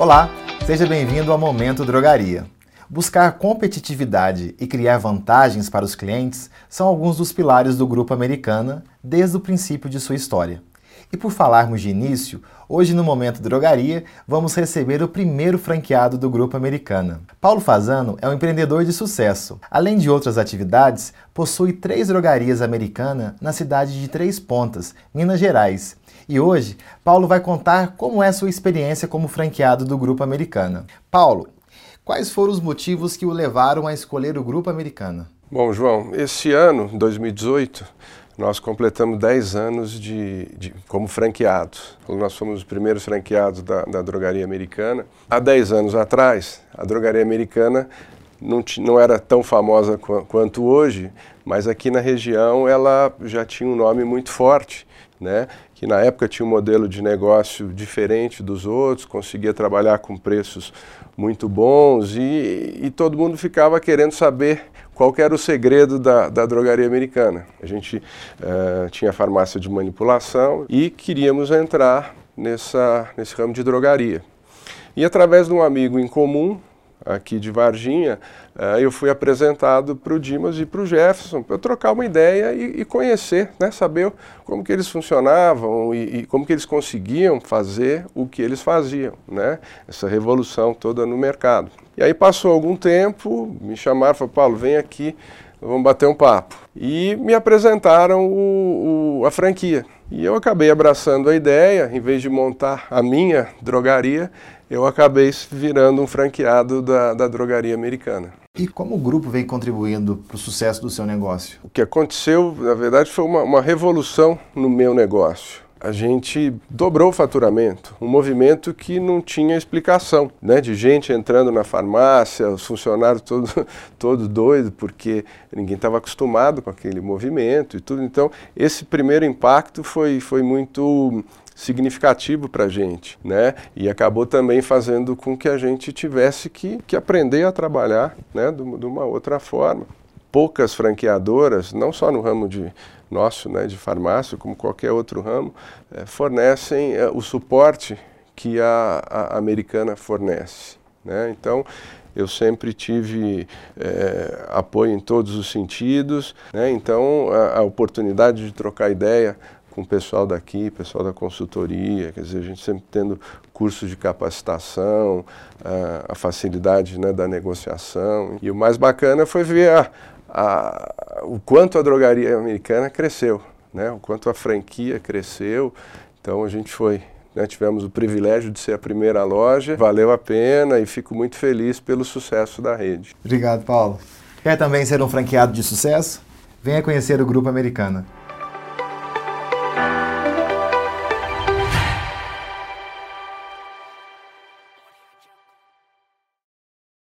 Olá, seja bem-vindo ao Momento Drogaria. Buscar competitividade e criar vantagens para os clientes são alguns dos pilares do Grupo Americana desde o princípio de sua história. E por falarmos de início, hoje no Momento Drogaria vamos receber o primeiro franqueado do Grupo Americana. Paulo Fazano é um empreendedor de sucesso. Além de outras atividades, possui três drogarias americanas na cidade de Três Pontas, Minas Gerais. E hoje, Paulo vai contar como é sua experiência como franqueado do Grupo Americana. Paulo, quais foram os motivos que o levaram a escolher o Grupo Americana? Bom, João, esse ano, 2018, nós completamos 10 anos de, de, como franqueados. Nós fomos os primeiros franqueados da, da drogaria americana. Há 10 anos atrás, a drogaria americana não, não era tão famosa qu quanto hoje, mas aqui na região ela já tinha um nome muito forte, né? que na época tinha um modelo de negócio diferente dos outros, conseguia trabalhar com preços muito bons e, e todo mundo ficava querendo saber qual era o segredo da, da drogaria americana. A gente uh, tinha farmácia de manipulação e queríamos entrar nessa, nesse ramo de drogaria. E através de um amigo em comum, aqui de Varginha, uh, eu fui apresentado para o Dimas e para o Jefferson para eu trocar uma ideia e, e, conhecer, né, saber como que eles funcionavam e, e, como que eles conseguiam fazer o que eles faziam, né, essa revolução toda no mercado. E aí passou algum tempo, me chamaram, falaram, Paulo, vem aqui, vamos bater um papo. E me apresentaram o, o, a franquia. E eu acabei abraçando a ideia, em vez de montar a minha drogaria, eu acabei virando um franqueado da, da drogaria americana. E como o grupo vem contribuindo para o sucesso do seu negócio? O que aconteceu, na verdade, foi uma, uma revolução no meu negócio a gente dobrou o faturamento, um movimento que não tinha explicação, né? De gente entrando na farmácia, os funcionários todos todo doido porque ninguém estava acostumado com aquele movimento e tudo. Então, esse primeiro impacto foi, foi muito significativo para a gente, né? E acabou também fazendo com que a gente tivesse que, que aprender a trabalhar, né? De, de uma outra forma. Poucas franqueadoras, não só no ramo de nosso, né, de farmácia, como qualquer outro ramo, é, fornecem é, o suporte que a, a americana fornece. Né? Então, eu sempre tive é, apoio em todos os sentidos, né? então a, a, oportunidade de trocar ideia com o pessoal daqui, pessoal da consultoria, quer dizer, a gente sempre tendo cursos de capacitação, a, a facilidade né, da negociação. E o mais bacana foi ver a, a, o quanto a drogaria americana cresceu, né? o quanto a franquia cresceu. Então a gente foi, né? tivemos o privilégio de ser a primeira loja, valeu a pena e fico muito feliz pelo sucesso da rede. Obrigado, Paulo. Quer também ser um franqueado de sucesso? Venha conhecer o Grupo Americana.